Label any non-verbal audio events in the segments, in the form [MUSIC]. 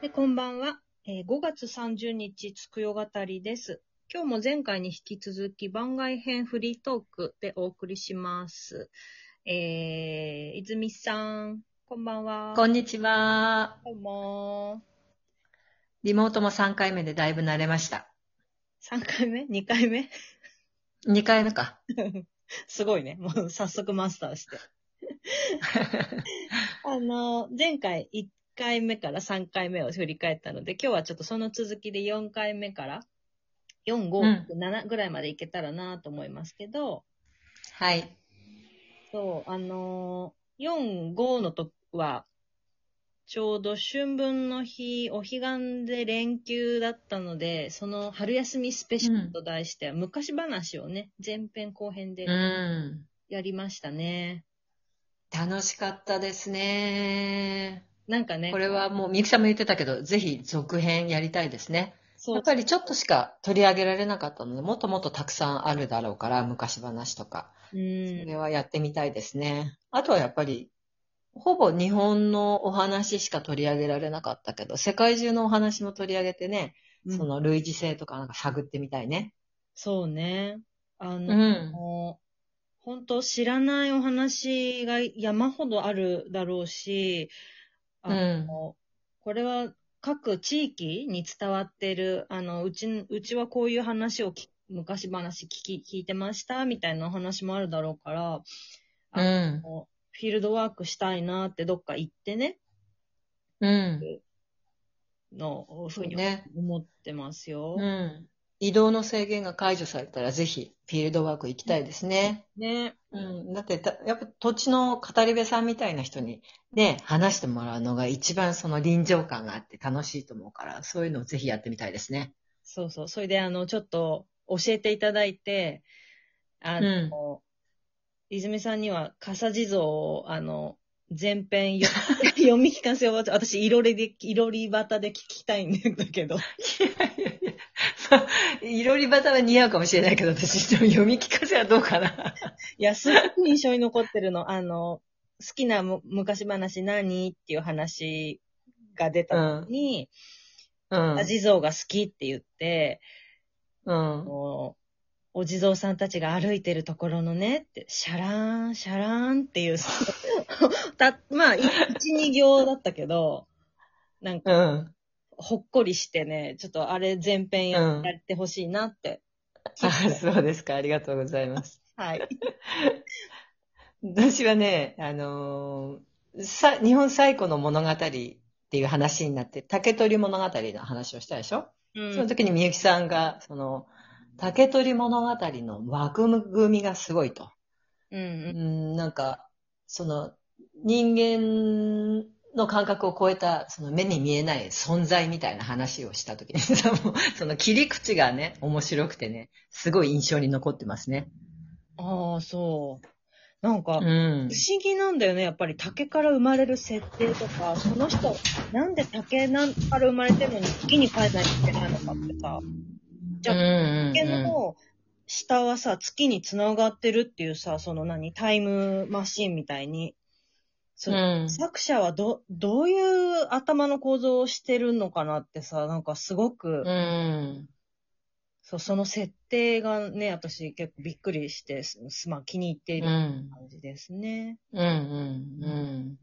で、こんばんは。えー5月30日、つくよ語りです。今日も前回に引き続き番外編フリートークでお送りします。えー、泉さん、こんばんは。こんにちは。どうもリモートも3回目でだいぶ慣れました。3回目 ?2 回目？2回目か。[LAUGHS] すごいね。もう早速マスターして。[LAUGHS] あの、前回1回目から3回目を振り返ったので、今日はちょっとその続きで4回目から、4、5、7ぐらいまでいけたらなと思いますけど、はい。そう、あのー、4、5のとは、ちょうど春分の日、お彼岸で連休だったので、その春休みスペシャルと題して、昔話をね、前編後編でうん。やりましたね。楽しかったですね。なんかね、これはもう、みゆきさんも言ってたけど、ぜひ続編やりたいですね。そうやっぱりちょっとしか取り上げられなかったので、もっともっとたくさんあるだろうから、昔話とか。うそんれはやってみたいですね。あとはやっぱり、ほぼ日本のお話しか取り上げられなかったけど、世界中のお話も取り上げてね、その類似性とかなんか探ってみたいね。そうね。あうの、う本当知らないお話が山ほどあるだろうし、あの、これは各地域に伝わってる、あの、うち、うちはこういう話をき昔話聞き、聞いてましたみたいなお話もあるだろうから、うあん。のフィールドワークしたいなってどっか行ってね、うん。の、ふうにね思ってますよ。うん。移動の制限が解除されたら、ぜひ、フィールドワーク行きたいですね。ね。うん。だってた、やっぱ土地の語り部さんみたいな人にね、話してもらうのが一番その臨場感があって楽しいと思うから、そういうのをぜひやってみたいですね。そうそう。それで、あの、ちょっと教えていただいて、あの、泉さんには、笠地蔵を、あの、前編読み [LAUGHS] 読み聞かせを、私、いろりで、いろりバタで聞きたいんだけど。いやいやいろりバタは似合うかもしれないけど、私、読み聞かせはどうかな。いや、すごく印象に残ってるの。あの、好きなむ昔話何？っていう話が出た時に、うん。笠地蔵が好きって言って、うん。お地蔵さんたちが歩いてるところのね、って、シャラーン、シャラーンっていう、[LAUGHS] た、まあ、い一、二行だったけど、なんか、うん。ほっこりしてね、ちょっとあれ前編や,、ってほしいなって。あ、そうですか。ありがとうございます。はい。私はね、あのーさ、日本最古の物語っていう話になって、竹取物語の話をしたでしょ、うんその時にみゆきさんが、その、竹取物語の枠組みがすごいと。うんううんん、なんか、その、人間の感覚を超えた、その目に見えない存在みたいな話をした時にさ、も [LAUGHS] うその切り口がね、面白くてね、すごい印象に残ってますね。ああ、そう。なんか、うん不。思議なんだよね。やっぱり竹から生まれる設定とか、その人、なんで竹なんから生まれてるのに月に帰らないといけないのかってさ、じゃあ竹うんの下はさ、月に繋がってるっていうさ、その何、タイムマシンみたいに。そうん作者はど、どういう頭の構造をしてるのかなってさ、なんかすごく、うん。そうその設定がね、私結構びっくりして、すまあ気に入っているうん。感じですね。うん。うん。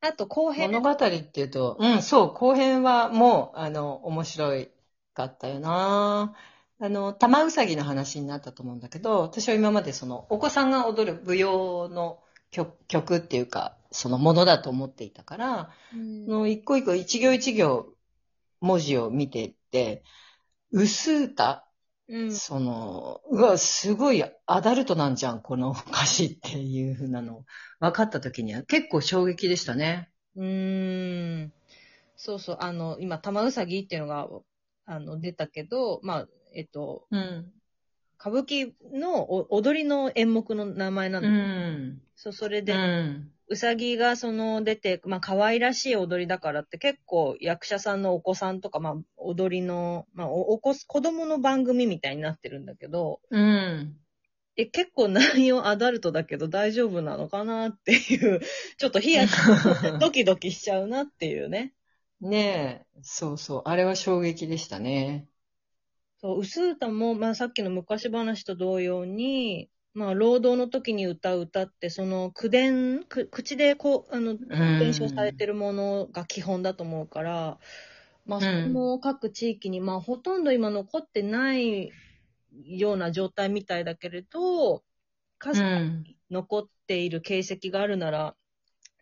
あと後うん。編。物語っていうと、うん、そう、後編はもう、あの、面白いかったよなあの、玉うさぎの話になったと思うんだけど、私は今までその、お子さんが踊る舞踊の曲曲っていうか、そのものだと思っていたから、うんの一個一個一行一行文字を見ていって、薄歌？うん。その、うわ、すごいアダルトなんじゃん、この歌詞っていう風なの分かった時には結構衝撃でしたね。うーん。そうそう、あの、今、玉うさぎっていうのが、あの、出たけど、まあ、えっと、うん。歌舞伎のお踊りの演目の名前なうの。ん。そう、それうで、ん。うさぎがその出て、まあ、可愛らしい踊りだからって結構役者さんのお子さんとか、まあ、踊りの、まあ、お、おこす、子供の番組みたいになってるんだけど、うん。え、結構内容アダルトだけど大丈夫なのかなっていう、ちょっとヒヤ、[LAUGHS] ドキドキしちゃうなっていうね。ねえ、そうそう。あれは衝撃でしたね。そう、薄歌も、まあさっきの昔話と同様に、まあ労働の時に歌う歌って、その口伝、く口でこう、あの、伝承されてるものが基本だと思うから、まあそれも各地域に、まあほとんど今残ってないような状態みたいだけれど、かすかに残っている形跡があるなら、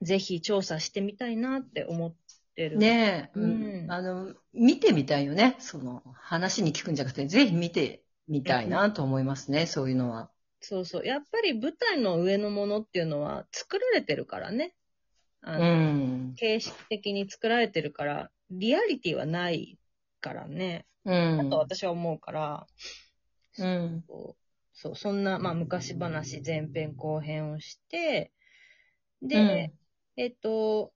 ぜひ調査してみたいなって思ってる。ねえ、ううんん、あの、見てみたいよね。その、話に聞くんじゃなくて、ぜひ見てみたいなと思いますね、そういうのは。そうそう。やっぱり舞台の上のものっていうのは作られてるからね。あうのん。形式的に作られてるから、リアリティはないからね。うん。だと私は思うから、うん。そう、そんな、まあ、昔話前編後編をして、で、えっと、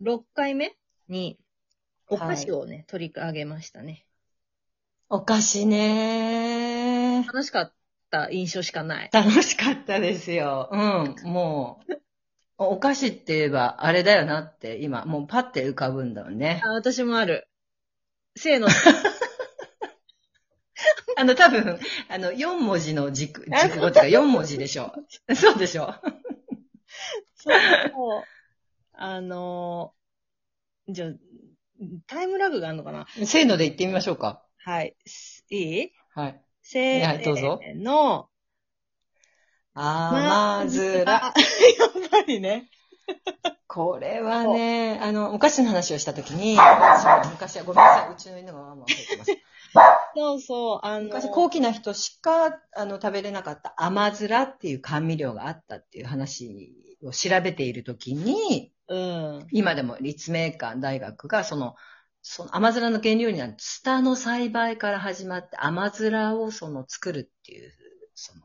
6回目に、お菓子をね、取り上げましたね。お菓子ね楽しかった印象しかない。楽しかったですよ。うん。もう、お菓子って言えばあれだよなって今、もうパッて浮かぶんだよね。あ、私もある。せーの。[LAUGHS] あの多分、あの、4文字の軸、[LAUGHS] 軸語っていうか4文字でしょ。[LAUGHS] そうでしょ。そう。あのーじゃあ、タイムラグがあるのかな？せーので言ってみましょうか。はい。すいい？はい。せはいどうぞーの。あまずら。[LAUGHS] やっぱりね。[LAUGHS] これはね、あの、お菓子の話をしたときに、そう、昔はごめんなさい、うちの犬がワンワン吠えてます。そうそう。あの、昔、高貴な人しか、あの、食べれなかった甘面っていう甘味料があったっていう話を調べているときに、うん。今でも立命館大学が、その、その甘面の原料になるツタの栽培から始まって甘面をその作るっていう、その、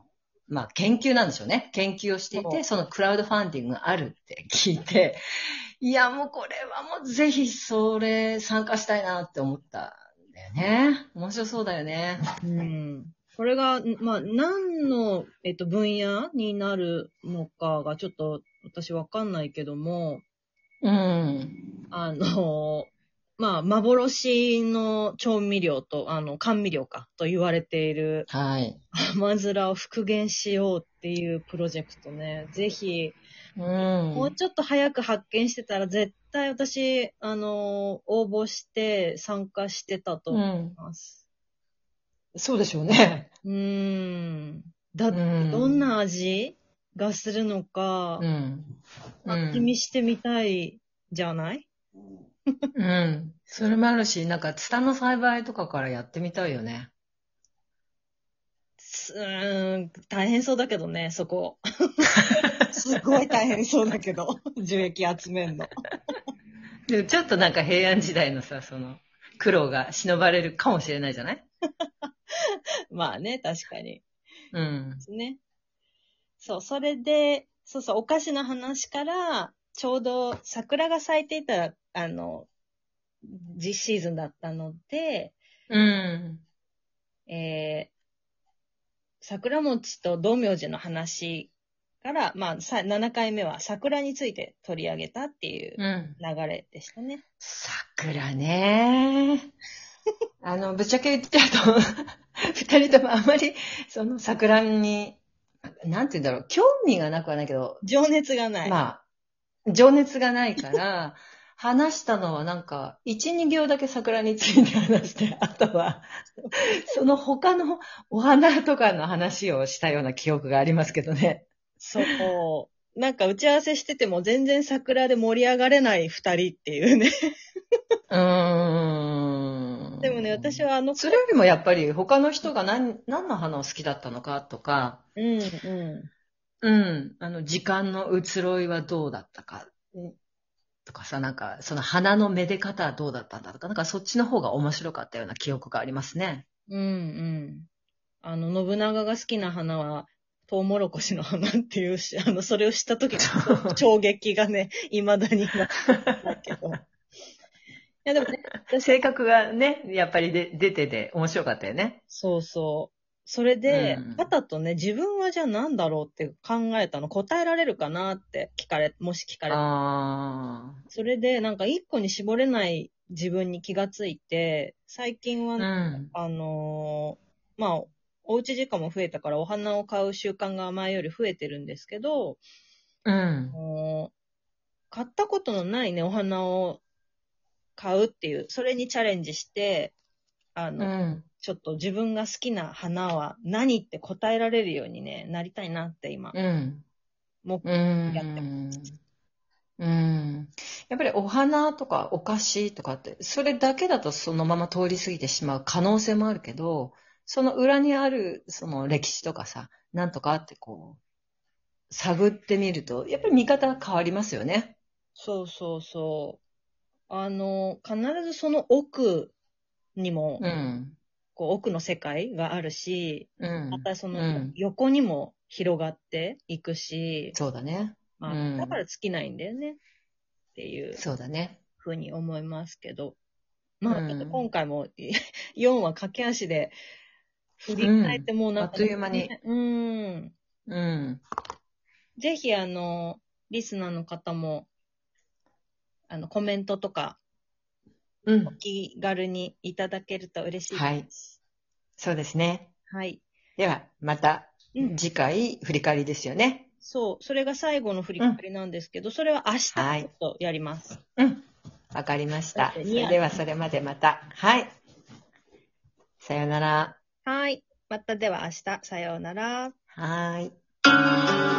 まあ研究なんでしょうね。研究をしていて、そのクラウドファンディングがあるって聞いて、いやもうこれはもうぜひそれ参加したいなって思ったんだよね。面白そうだよね。うん。これが、まあ、何の、えっと、分野になるのかがちょっと私わかんないけども、うん。あの、まあ、幻の調味料と、あの、甘味料か、と言われているはい。甘面を復元しようっていうプロジェクトね、ぜひ、うん。もうちょっと早く発見してたら、絶対私、あの、応募して参加してたとう思いん。ます。そうでしょうね。うーん。だって、うんどんな味がするのかう、ん。味見してみたいじゃない？うん。それもあるし、なんか、ツタの栽培とかからやってみたいよね。すうーん、大変そうだけどね、そこ。[LAUGHS] すごい大変そうだけど、樹液集めんの。でもちょっとなんか平安時代のさ、その、苦労が忍ばれるかもしれないじゃない？[LAUGHS] まあね、確かに。うん。ね。そう、それで、そうそう、お菓子の話から、ちょうど桜が咲いていた、あの、実シーズンだったので、うん。えー、桜餅と道明寺の話から、まあ、さ7回目は桜について取り上げたっていううん。流れでしたね。桜ね [LAUGHS] あの、ぶっちゃけ言っちゃうと、[LAUGHS] 二人ともあまり、その桜に、なんて言うんだろう、興味がなくはないけど、情熱がない。まあ、情熱がないから、話したのはなんか、一、二行だけ桜について話して、あとは、その他のお花とかの話をしたような記憶がありますけどね。そう。なんか打ち合わせしてても全然桜で盛り上がれない二人っていうね。うーん。でもね、私はあの、それよりもやっぱり他の人が何、何の花を好きだったのかとか、うんううん、あの、時間の移ろいはどうだったか、とかさ、なんか、その花のめで方はどうだったんだとか、なんかそっちの方が面白かったような記憶がありますね。ん。うんうん。あの、信長が好きな花は、トウモロコシの花っていうし、[LAUGHS] あの、それを知った時の衝撃がね、未だに今だけど。いや、でもね、[LAUGHS] 性格がね、やっぱりで出てて面白かったよね。そうそう。それでうん、とね、自分はじゃあ何だろうって考えたの、答えられるかなって聞かれ、もし聞かれた。あそれで、なんか一個に絞れない自分に気がついて、最近は、あ。うん。あのーまあ、おうち時間も増えたからお花を買う習慣が前より増えてるんですけど、うんあ。のー買ったことのないね、お花を買うっていう、それにチャレンジして、あうの、ん。ちょっと自分が好きな花は何って答えられるようにね、なりたいなって今、うん。もう、うん。やってうん。やっぱりお花とかお菓子とかって、それだけだとそのまま通り過ぎてしまう可能性もあるけど、その裏にあるその歴史とかさ、なんとかってこう、探ってみると、やっぱり見方が変わりますよね。そうそうそう。あの、必ずその奥にも、うん。こう奥の世界があるし、うんま。たそのうん横にも広がっていくし、そうだね。まあ、うんだから尽きないんだよね。っていうそうだね。ふうに思いますけど。まあ、今回も [LAUGHS] 4話駆け足で振り返ってもうなんか、あっという間に。うん。うん。ぜひ、あの、リスナーの方も、あの、コメントとか、うんお。気軽にいただけると嬉しいです。はい。そうですね。はい。では、またうん次回振り返りですよね。そう。それが最後の振り返りなんですけど、それは明日ちはいょっとやります。うん。わかりました。それではそれまでまた。はい。さようなら。はい。またでは明日、さようなら。はーい。